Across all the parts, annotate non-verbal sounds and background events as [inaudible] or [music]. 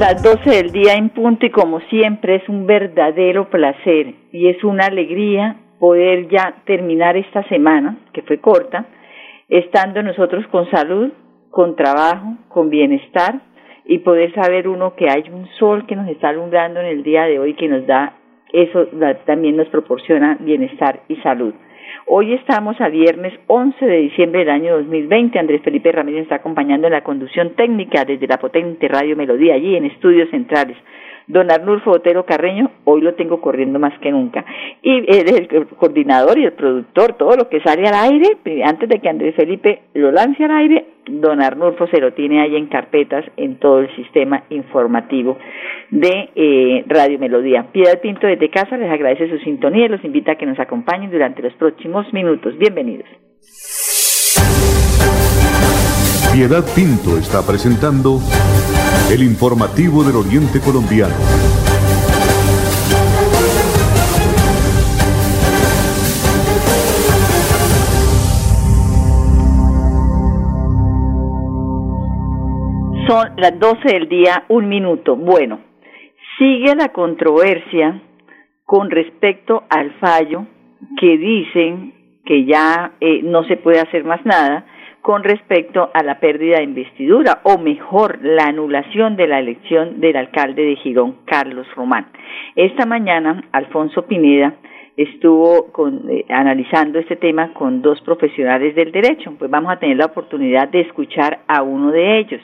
Las 12 del día en punto y como siempre es un verdadero placer y es una alegría poder ya terminar esta semana, que fue corta, estando nosotros con salud, con trabajo, con bienestar y poder saber uno que hay un sol que nos está alumbrando en el día de hoy que nos da, eso también nos proporciona bienestar y salud. Hoy estamos a viernes 11 de diciembre del año 2020. Andrés Felipe Ramírez está acompañando en la conducción técnica desde la potente Radio Melodía, allí en Estudios Centrales. Don Arnulfo Otero Carreño, hoy lo tengo corriendo más que nunca. Y es el coordinador y el productor, todo lo que sale al aire, antes de que Andrés Felipe lo lance al aire, don Arnulfo se lo tiene ahí en carpetas en todo el sistema informativo de eh, Radio Melodía. Piedad Pinto desde casa les agradece su sintonía y los invita a que nos acompañen durante los próximos minutos. Bienvenidos. Piedad Pinto está presentando el informativo del Oriente Colombiano. Son las 12 del día, un minuto. Bueno, sigue la controversia con respecto al fallo que dicen que ya eh, no se puede hacer más nada con respecto a la pérdida de investidura, o mejor, la anulación de la elección del alcalde de Girón, Carlos Román. Esta mañana, Alfonso Pineda estuvo eh, analizando este tema con dos profesionales del derecho. Pues vamos a tener la oportunidad de escuchar a uno de ellos,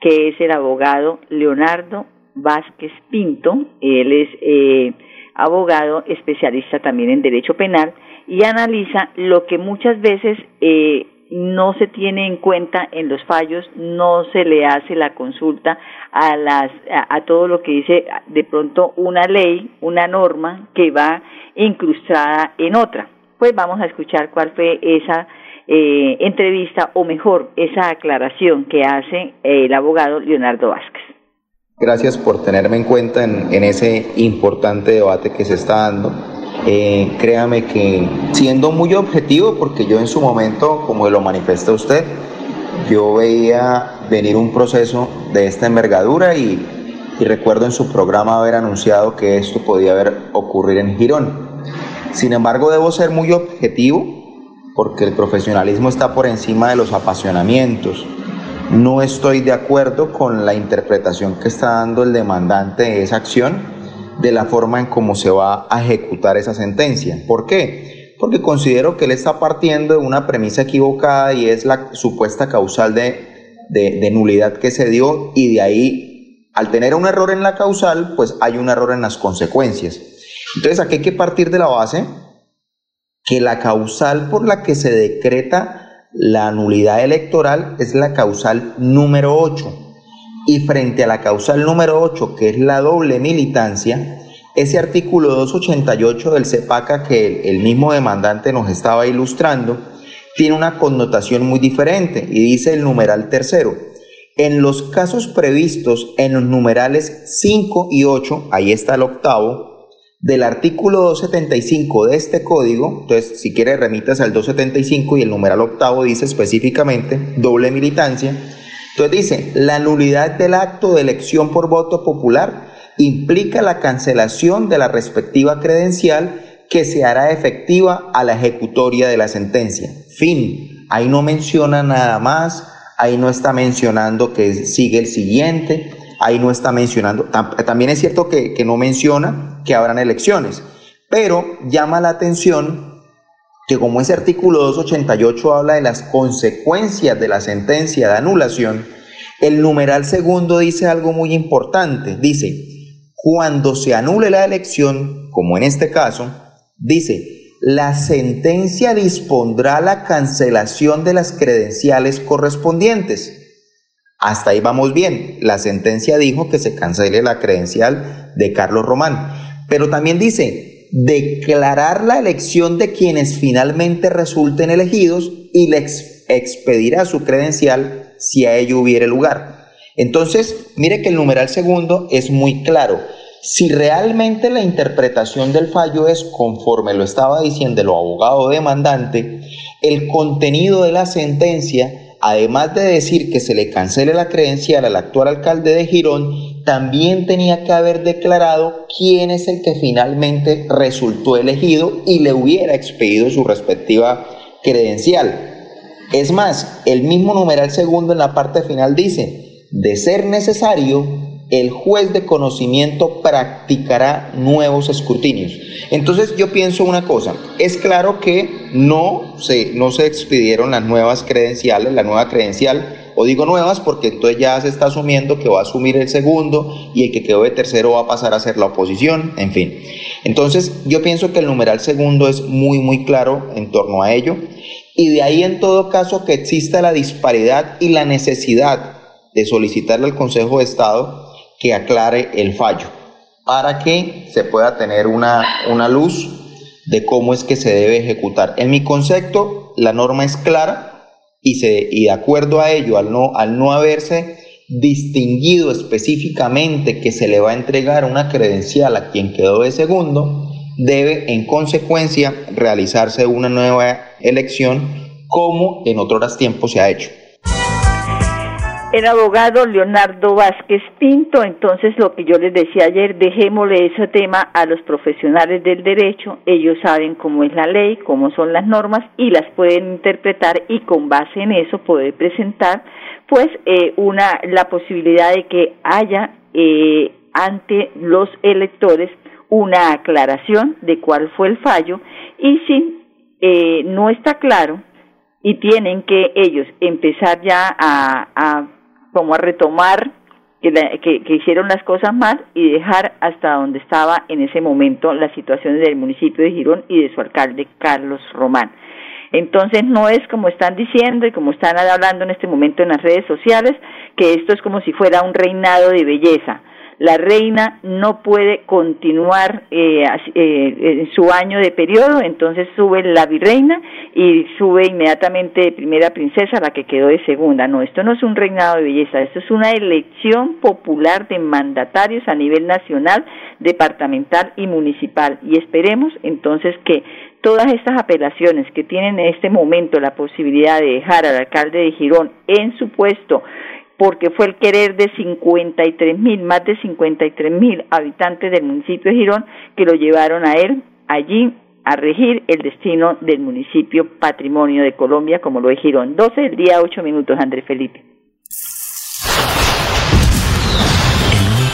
que es el abogado Leonardo Vázquez Pinto. Él es eh, abogado especialista también en derecho penal y analiza lo que muchas veces eh, no se tiene en cuenta en los fallos, no se le hace la consulta a las a, todo lo que dice de pronto una ley, una norma que va incrustada en otra. Pues vamos a escuchar cuál fue esa eh, entrevista o mejor esa aclaración que hace el abogado Leonardo Vázquez. Gracias por tenerme en cuenta en, en ese importante debate que se está dando eh, créame que siendo muy objetivo, porque yo en su momento, como lo manifiesta usted, yo veía venir un proceso de esta envergadura y, recuerdo en su programa haber anunciado que esto podía haber ocurrir en Girón. Sin embargo, debo ser muy objetivo porque el profesionalismo está por encima de los apasionamientos. No estoy de acuerdo con la interpretación que está dando el demandante de esa acción de la forma en cómo se va a ejecutar esa sentencia. ¿Por qué? Porque considero que él está partiendo de una premisa equivocada y es la supuesta causal de, de, nulidad que se dio y de ahí, al tener un error en la causal, pues hay un error en las consecuencias. Entonces aquí hay que partir de la base que la causal por la que se decreta la nulidad electoral es la causal número 8 y frente a la causal número 8, que es la doble militancia, ese artículo 288 del CEPACA que el, mismo demandante nos estaba ilustrando, tiene una connotación muy diferente y dice el numeral tercero. En los casos previstos en los numerales 5 y 8, ahí está el octavo, del artículo 275 de este código, entonces si quiere remitas al 275 y el numeral octavo dice específicamente doble militancia, entonces dice, la nulidad del acto de elección por voto popular implica la cancelación de la respectiva credencial que se hará efectiva a la ejecutoria de la sentencia. Fin. Ahí no menciona nada más, ahí no está mencionando que sigue el siguiente, ahí no está mencionando, también es cierto que, que no menciona que habrán elecciones, pero llama la atención que como ese artículo 288 habla de las consecuencias de la sentencia de anulación, el numeral segundo dice algo muy importante. Dice, cuando se anule la elección, como en este caso, dice, la sentencia dispondrá la cancelación de las credenciales correspondientes. Hasta ahí vamos bien. La sentencia dijo que se cancele la credencial de Carlos Román. Pero también dice, declarar la elección de quienes finalmente resulten elegidos y le expedirá su credencial si a ello hubiere lugar. Entonces, mire que el numeral segundo es muy claro. Si realmente la interpretación del fallo es conforme lo estaba diciendo el abogado demandante, el contenido de la sentencia, además de decir que se le cancele la credencial al actual alcalde de Girón, también tenía que haber declarado quién es el que finalmente resultó elegido y le hubiera expedido su respectiva credencial. Es más, el mismo numeral segundo en la parte final dice, de ser necesario, el juez de conocimiento practicará nuevos escrutinios. Entonces yo pienso una cosa, es claro que no se, no se expidieron las nuevas credenciales, la nueva credencial, o digo nuevas porque entonces ya se está asumiendo que va a asumir el segundo y el que quedó de tercero va a pasar a ser la oposición, en fin. Entonces yo pienso que el numeral segundo es muy muy claro en torno a ello y de ahí en todo caso que exista la disparidad y la necesidad de solicitarle al Consejo de Estado que aclare el fallo para que se pueda tener una, una luz de cómo es que se debe ejecutar. En mi concepto, la norma es clara y, de acuerdo a ello, al no, al no haberse distinguido específicamente que se le va a entregar una credencial a quien quedó de segundo, debe en consecuencia realizarse una nueva elección como en otros tiempos se ha hecho el abogado Leonardo Vázquez Pinto. Entonces, lo que yo les decía ayer, dejémosle ese tema a los profesionales del derecho. Ellos saben cómo es la ley, cómo son las normas y las pueden interpretar y con base en eso poder presentar, pues, eh, una la posibilidad de que haya eh, ante los electores una aclaración de cuál fue el fallo y si eh, no está claro y tienen que ellos empezar ya a, a como a retomar que, que, hicieron las cosas mal y dejar hasta donde estaba en ese momento la situación del municipio de Girón y de su alcalde Carlos Román. Entonces no es como están diciendo y como están hablando en este momento en las redes sociales, que esto es como si fuera un reinado de belleza la reina no puede continuar eh, eh, en su año de periodo, entonces sube la virreina y sube inmediatamente de primera princesa la que quedó de segunda. No, esto no es un reinado de belleza, esto es una elección popular de mandatarios a nivel nacional, departamental y municipal. Y esperemos entonces que todas estas apelaciones que tienen en este momento la posibilidad de dejar al alcalde de Girón en su puesto, porque fue el querer de 53 mil, más de 53 mil habitantes del municipio de Girón que lo llevaron a él allí a regir el destino del municipio patrimonio de Colombia como lo es Girón. 12 del día, 8 minutos, Andrés Felipe.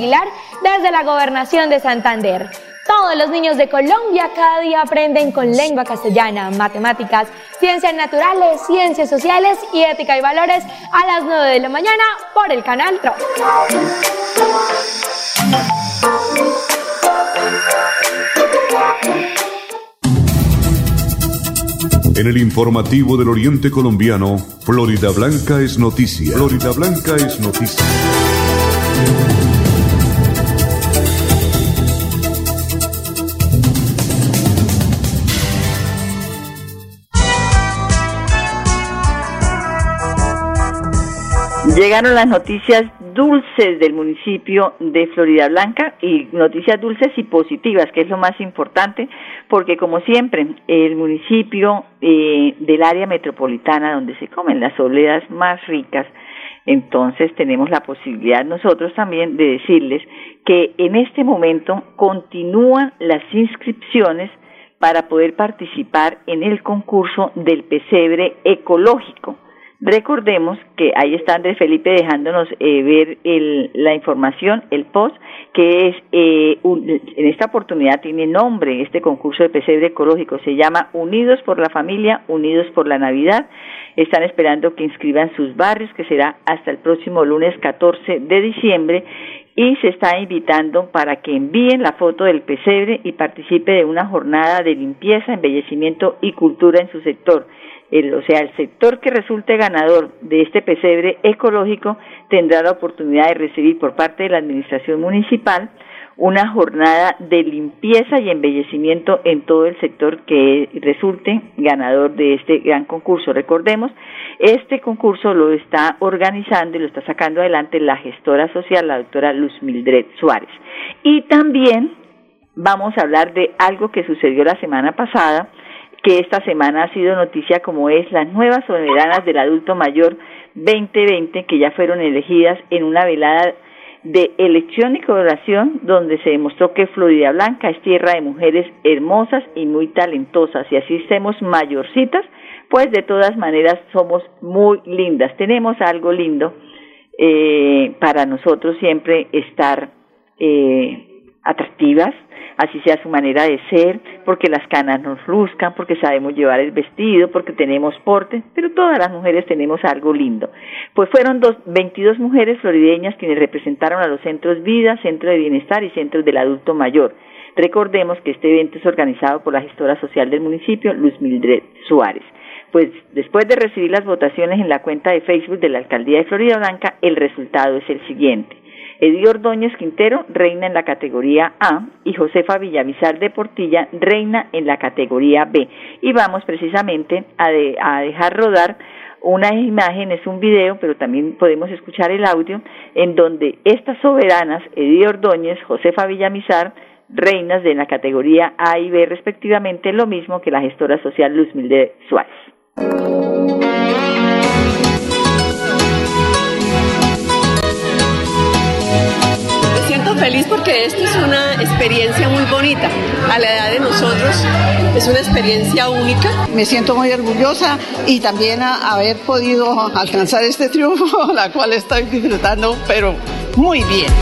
Desde la gobernación de Santander. Todos los niños de Colombia cada día aprenden con lengua castellana, matemáticas, ciencias naturales, ciencias sociales y ética y valores a las 9 de la mañana por el canal TRO. En el informativo del Oriente Colombiano, Florida Blanca es noticia. Florida Blanca es noticia. Llegaron las noticias dulces del municipio de Florida Blanca y noticias dulces y positivas, que es lo más importante, porque como siempre, el municipio eh, del área metropolitana donde se comen las oleadas más ricas, entonces tenemos la posibilidad nosotros también de decirles que en este momento continúan las inscripciones para poder participar en el concurso del pesebre ecológico Recordemos que ahí está Andrés Felipe dejándonos eh, ver el, la información, el post, que es, eh, en esta oportunidad tiene nombre este concurso de pesebre ecológico, se llama Unidos por la Familia, Unidos por la Navidad. Están esperando que inscriban sus barrios, que será hasta el próximo lunes 14 de diciembre, y se está invitando para que envíen la foto del pesebre y participe de una jornada de limpieza, embellecimiento y cultura en su sector el, o sea, el sector que resulte ganador de este pesebre ecológico tendrá la oportunidad de recibir por parte de la Administración Municipal una jornada de limpieza y embellecimiento en todo el sector que resulte ganador de este gran concurso. Recordemos, este concurso lo está organizando y lo está sacando adelante la gestora social, la doctora Luz Mildred Suárez. Y también vamos a hablar de algo que sucedió la semana pasada, que esta semana ha sido noticia como es las nuevas soberanas del adulto mayor 2020 que ya fueron elegidas en una velada de elección y coloración donde se demostró que Florida Blanca es tierra de mujeres hermosas y muy talentosas. Y así estemos mayorcitas, pues de todas maneras somos muy lindas, tenemos algo lindo eh, para nosotros siempre estar eh, atractivas, así sea su manera de ser, porque las canas nos luzcan, porque sabemos llevar el vestido, porque tenemos porte, pero todas las mujeres tenemos algo lindo. Pues fueron dos, 22 mujeres florideñas quienes representaron a los centros Vida, Centro de Bienestar y Centros del Adulto Mayor. Recordemos que este evento es organizado por la gestora social del municipio, Luz Mildred Suárez. Pues después de recibir las votaciones en la cuenta de Facebook de la Alcaldía de Florida Blanca, el resultado es el siguiente. Eddie Ordóñez Quintero reina en la categoría A y Josefa Villamizar de Portilla reina en la categoría B. Y vamos precisamente a, dejar rodar una imagen, es un video, pero también podemos escuchar el audio, en donde estas soberanas, Eddie Ordóñez, Josefa Villamizar, reinas de la categoría A y B respectivamente, lo mismo que la gestora social Luz Milde Suárez. Feliz porque esto es una experiencia muy bonita. A la edad de nosotros es una experiencia única. Me siento muy orgullosa y también a haber podido alcanzar este triunfo, [laughs] la cual estoy disfrutando, pero muy bien.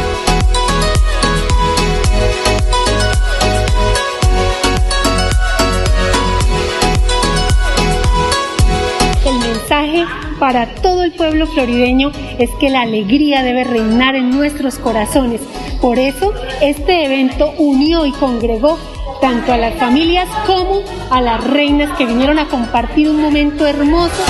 El mensaje para todo el pueblo florideño es que la alegría debe reinar en nuestros corazones. Por eso, este evento unió y congregó tanto a las familias como a las reinas que vinieron a compartir un momento hermoso.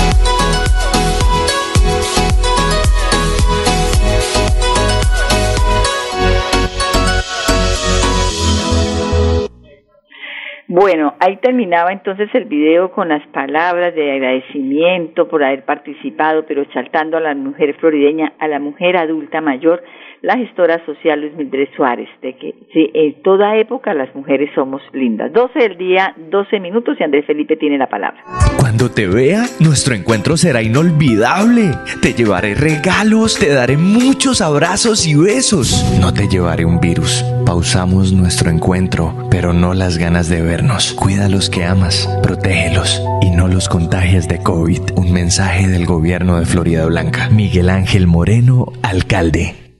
Bueno, ahí terminaba entonces el video con las palabras de agradecimiento por haber participado, pero exaltando a la mujer florideña, a la mujer adulta mayor, la gestora social Luis Mildred Suárez, de que sí, en toda época las mujeres somos lindas. 12 del día, 12 minutos y Andrés Felipe tiene la palabra. Cuando te vea, nuestro encuentro será inolvidable. Te llevaré regalos, te daré muchos abrazos y besos. No te llevaré un virus. Pausamos nuestro encuentro, pero no las ganas de ver Cuida a los que amas, protégelos y no los contagies de COVID. Un mensaje del gobierno de Florida Blanca. Miguel Ángel Moreno, alcalde.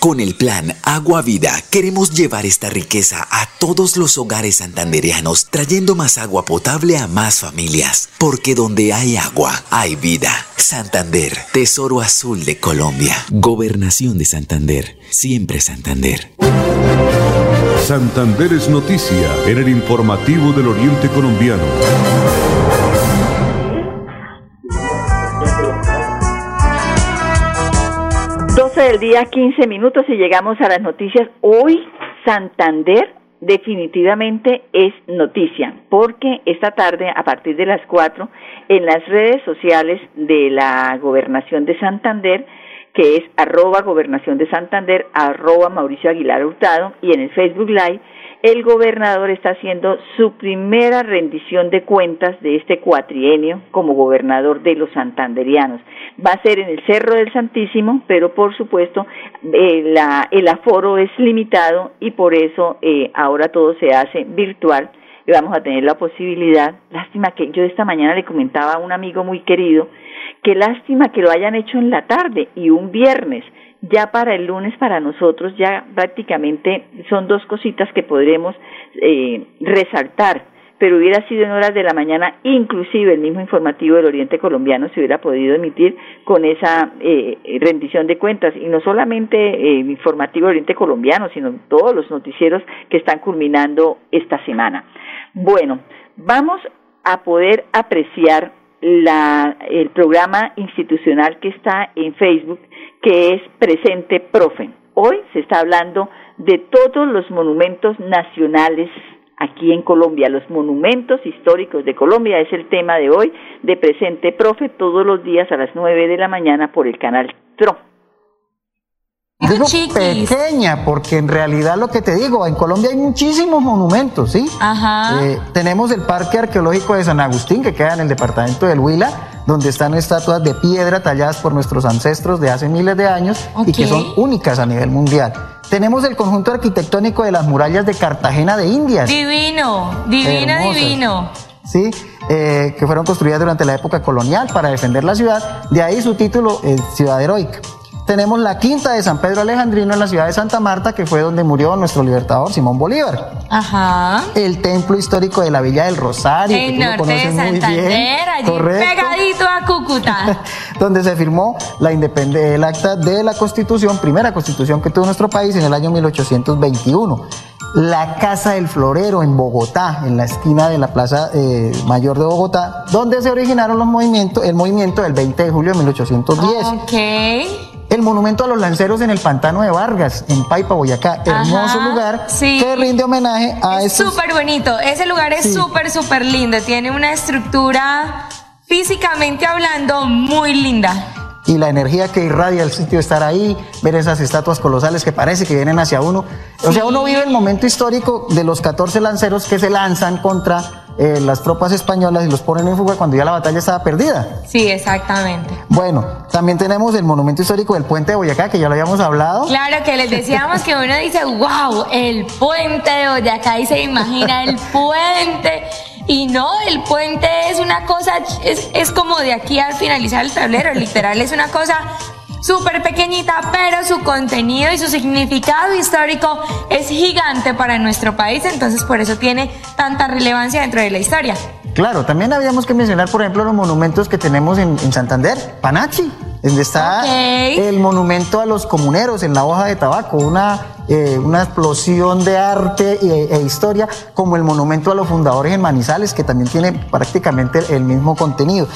Con el plan Agua Vida, queremos llevar esta riqueza a todos los hogares santanderianos, trayendo más agua potable a más familias. Porque donde hay agua, hay vida. Santander, Tesoro Azul de Colombia. Gobernación de Santander. Siempre Santander. Santander es noticia en el informativo del Oriente Colombiano. 12 del día, 15 minutos y llegamos a las noticias. Hoy Santander definitivamente es noticia, porque esta tarde, a partir de las 4, en las redes sociales de la Gobernación de Santander, que es arroba Gobernación de Santander, arroba Mauricio Aguilar Hurtado, y en el Facebook Live, el gobernador está haciendo su primera rendición de cuentas de este cuatrienio como gobernador de los santanderianos. Va a ser en el Cerro del Santísimo, pero por supuesto eh, el aforo es limitado y por eso eh, ahora todo se hace virtual y vamos a tener la posibilidad, lástima que yo esta mañana le comentaba a un amigo muy querido, que lástima que lo hayan hecho en la tarde y un viernes, ya para el lunes para nosotros ya prácticamente son dos cositas que podremos eh, resaltar pero hubiera sido en horas de la mañana, inclusive el mismo informativo del Oriente Colombiano se hubiera podido emitir con esa eh, rendición de cuentas, y no solamente eh, el informativo del Oriente Colombiano, sino todos los noticieros que están culminando esta semana. Bueno, vamos a poder apreciar la, el programa institucional que está en Facebook, que es Presente Profe. Hoy se está hablando de todos los monumentos nacionales aquí en Colombia. Los monumentos históricos de Colombia es el tema de hoy de Presente Profe todos los días a las 9 de la mañana por el canal TRO. Digo pequeña, porque en realidad lo que te digo, en Colombia hay muchísimos monumentos, ¿sí? Ajá. Eh, tenemos el Parque Arqueológico de San Agustín, que queda en el departamento del Huila, donde están estatuas de piedra talladas por nuestros ancestros de hace miles de años y que son únicas a nivel mundial. Tenemos el conjunto arquitectónico de las murallas de Cartagena de Indias. Divino, divino, divino. Sí, eh, que fueron construidas durante la época colonial para defender la ciudad. De ahí su título, eh, Ciudad Heroica. Tenemos la quinta de San Pedro Alejandrino en la ciudad de Santa Marta, que fue donde murió nuestro libertador Simón Bolívar. Ajá. El templo histórico de la Villa del Rosario. En norte de Santander, allí pegadito a Cúcuta. [laughs] donde se firmó la el acta de la Constitución, primera Constitución que tuvo nuestro país en el año 1821 la Casa del Florero en Bogotá, en la esquina de la Plaza eh, Mayor de Bogotá, donde se originaron los movimientos, el movimiento del 20 de julio de 1810. Ok el monumento a los lanceros en el pantano de Vargas, en Paipa, Boyacá. Hermoso lugar que rinde homenaje a es Súper bonito. Ese lugar es súper, súper lindo. Tiene una estructura físicamente hablando muy linda y la energía que irradia el sitio estar ahí, ver esas estatuas colosales que parece que vienen hacia uno. O sea, uno vive el momento histórico de los 14 lanceros que se lanzan contra eh, las tropas españolas y los ponen en fuga cuando ya la batalla estaba perdida. Sí, exactamente. Bueno, también tenemos el monumento histórico del puente de Boyacá, que ya lo habíamos hablado. Claro, que les decíamos que uno dice, wow, el puente de Boyacá y se imagina el puente. Y no, el puente es una cosa, es, es como de aquí al finalizar el tablero, literal, es una cosa súper pequeñita, pero su contenido y su significado histórico es gigante para nuestro país, entonces por eso tiene tanta relevancia dentro de la historia. Claro, también habíamos que mencionar, por ejemplo, los monumentos que tenemos en, Santander, Panachi, donde está el monumento a los comuneros en la hoja de tabaco, una, eh, una explosión de arte e, e, historia, como el monumento a los fundadores en Manizales, que también tiene prácticamente el mismo contenido.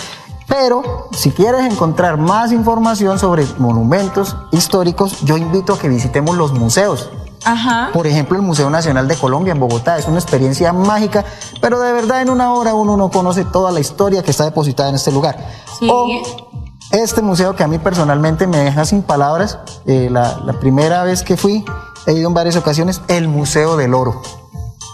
Pero si quieres encontrar más información sobre monumentos históricos, yo invito a que visitemos los museos. Ajá. Por ejemplo, el Museo Nacional de Colombia en Bogotá es una experiencia mágica, pero de verdad en una hora uno no conoce toda la historia que está depositada en este lugar. Sí. O este museo que a mí personalmente me deja sin palabras, eh, la, la primera vez que fui, he ido en varias ocasiones, el Museo del Oro.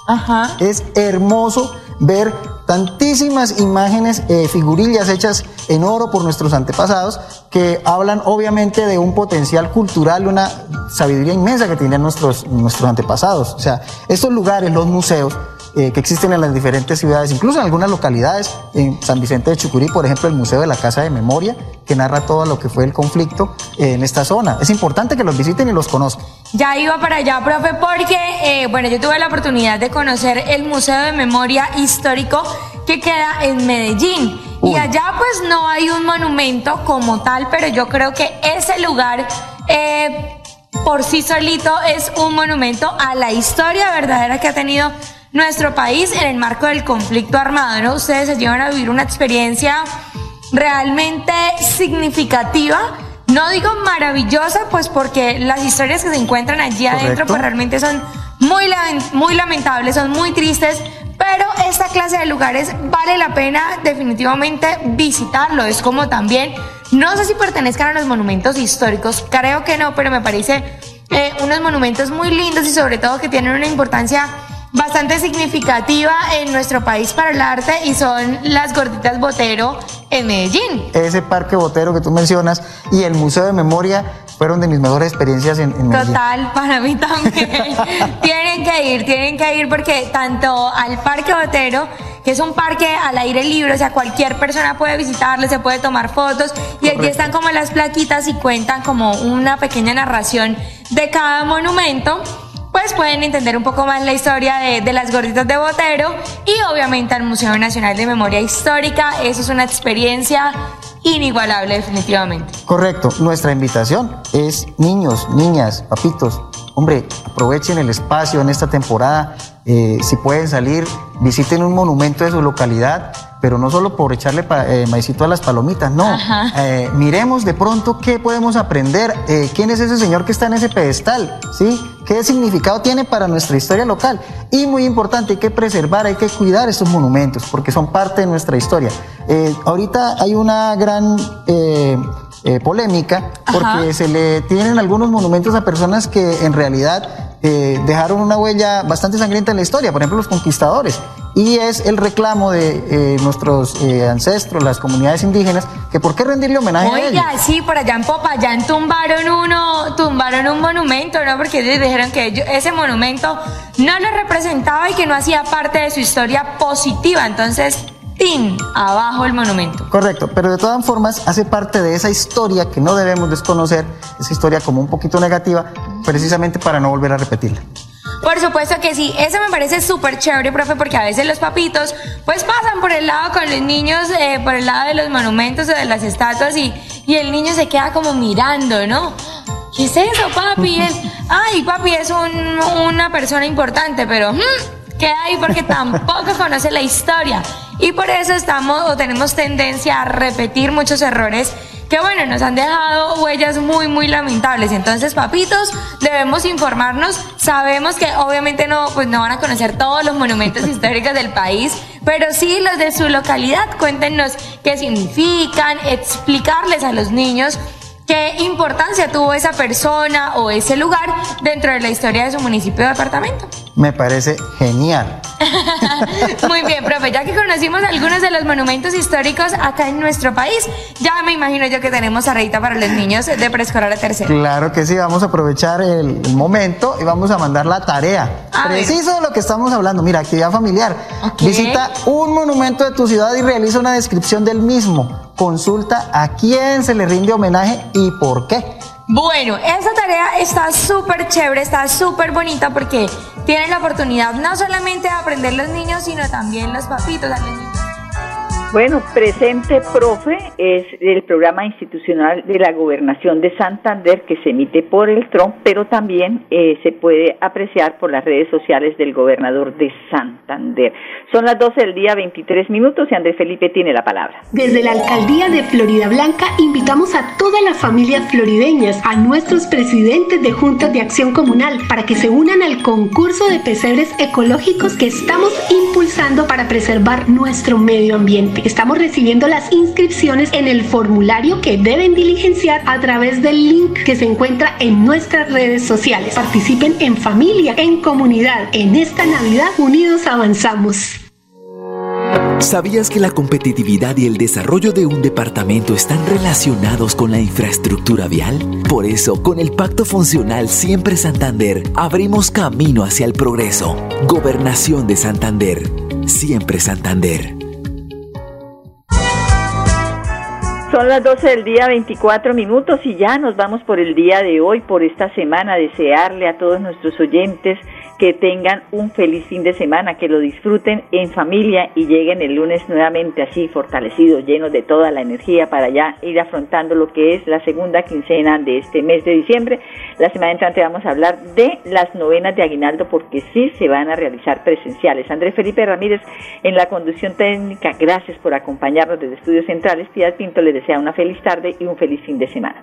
Ajá. Es hermoso ver tantísimas imágenes, eh, figurillas hechas en oro por nuestros antepasados, que hablan obviamente de un potencial cultural, una sabiduría inmensa que tenían nuestros, nuestros antepasados. O sea, estos lugares, los museos, eh, que existen en las diferentes ciudades, incluso en algunas localidades, en San Vicente de Chucurí, por ejemplo, el Museo de la Casa de Memoria, que narra todo lo que fue el conflicto en esta zona. Es importante que los visiten y los conozcan. Ya iba para allá, profe, porque, eh, bueno, yo tuve la oportunidad de conocer el Museo de Memoria Histórico que queda en Medellín. Y allá pues no hay un monumento como tal, pero yo creo que ese lugar eh, por sí solito es un monumento a la historia verdadera que ha tenido nuestro país en el marco del conflicto armado, ¿no? Ustedes se llevan a vivir una experiencia realmente significativa. No digo maravillosa, pues porque las historias que se encuentran allí adentro pues realmente son muy, muy lamentables, son muy tristes, pero esta clase de lugares vale la pena definitivamente visitarlo. Es como también, no sé si pertenezcan a los monumentos históricos, creo que no, pero me parece eh, unos monumentos muy lindos y sobre todo que tienen una importancia bastante significativa en nuestro país para el arte y son las gorditas Botero en Medellín. Ese parque Botero que tú mencionas y el Museo de Memoria fueron de mis mejores experiencias en, Medellín. Total, para mí también. [laughs] tienen que ir, tienen que ir porque tanto al parque Botero que es un parque al aire libre, o sea, cualquier persona puede visitarlo, se puede tomar fotos y aquí están como las plaquitas y cuentan como una pequeña narración de cada monumento pues pueden entender un poco más la historia de, las gorditas de Botero y obviamente al Museo Nacional de Memoria Histórica. Eso es una experiencia inigualable definitivamente. Correcto, nuestra invitación es niños, niñas, papitos, hombre, aprovechen el espacio en esta temporada, eh, si pueden salir, visiten un monumento de su localidad, pero no solo por echarle eh, maicito a las palomitas, no. Eh, miremos de pronto qué podemos aprender, quién es ese señor que está en ese pedestal, ¿sí? ¿Qué significado tiene para nuestra historia local? Y muy importante, hay que preservar, hay que cuidar estos monumentos, porque son parte de nuestra historia. ahorita hay una gran... polémica porque se le tienen algunos monumentos a personas que en realidad eh, dejaron una huella bastante sangrienta en la historia, por ejemplo los conquistadores. Y es el reclamo de eh, nuestros eh, ancestros, las comunidades indígenas, que por qué rendirle homenaje a ellos. sí, por allá en Popayán tumbaron uno, tumbaron un monumento, ¿no? Porque ellos dijeron que ese monumento no lo representaba y que no hacía parte de su historia positiva. Entonces, ¡Tin! Abajo el monumento. Correcto, pero de todas formas hace parte de esa historia que no debemos desconocer, esa historia como un poquito negativa, precisamente para no volver a repetirla. Por supuesto que sí, eso me parece súper chévere, profe, porque a veces los papitos pues pasan por el lado con los niños, eh, por el lado de los monumentos o de las estatuas y, y el niño se queda como mirando, ¿no? ¿Qué es eso, papi? [laughs] Es, ay, papi es una persona importante, pero hmm, queda ahí porque [laughs] tampoco conoce la historia. Y por eso estamos o tenemos tendencia a repetir muchos errores que bueno, nos han dejado huellas muy, muy lamentables. Entonces, papitos, debemos informarnos. Sabemos que obviamente no, pues no van a conocer todos los monumentos [laughs] históricos del país, pero sí los de su localidad. Cuéntenos qué significan, explicarles a los niños qué importancia tuvo esa persona o ese lugar dentro de la historia de su municipio o departamento. Me parece genial. [laughs] Muy bien, profe, ya que conocimos algunos de los monumentos históricos acá en nuestro país, ya me imagino yo que tenemos arreita para los niños de preescolar a tercero. Claro que sí, vamos a aprovechar el, momento y vamos a mandar la tarea. Preciso de lo que estamos hablando. Mira, actividad familiar. Visita un monumento de tu ciudad y realiza una descripción del mismo. Consulta a quién se le rinde homenaje y por qué. Bueno, esta tarea está súper chévere, está súper bonita porque tienen la oportunidad no solamente de aprender los niños, sino también los papitos. A los niños bueno, presente, profe, es el programa institucional de la gobernación de Santander que se emite por el TRON, pero también eh, se puede apreciar por las redes sociales del gobernador de Santander. Son las 12 del día, 23 minutos y Andrés Felipe tiene la palabra. Desde la alcaldía de Florida Blanca invitamos a todas las familias florideñas, a nuestros presidentes de juntas de acción comunal, para que se unan al concurso de pesebres ecológicos que estamos impulsando para preservar nuestro medio ambiente. Estamos recibiendo las inscripciones en el formulario que deben diligenciar a través del link que se encuentra en nuestras redes sociales. Participen en familia, en comunidad. En esta Navidad, unidos avanzamos. ¿Sabías que la competitividad y el desarrollo de un departamento están relacionados con la infraestructura vial? Por eso, con el Pacto Funcional Siempre Santander, abrimos camino hacia el progreso. Gobernación de Santander. Siempre Santander. Son las 12 del día, 24 minutos y ya nos vamos por el día de hoy, por esta semana, desearle a todos nuestros oyentes que tengan un feliz fin de semana, que lo disfruten en familia y lleguen el lunes nuevamente así fortalecidos, llenos de toda la energía para ya ir afrontando lo que es la segunda quincena de este mes de diciembre. La semana entrante vamos a hablar de las novenas de Aguinaldo porque sí se van a realizar presenciales. Andrés Felipe Ramírez en la conducción técnica, gracias por acompañarnos desde Estudios Centrales. Piedad Pinto les desea una feliz tarde y un feliz fin de semana.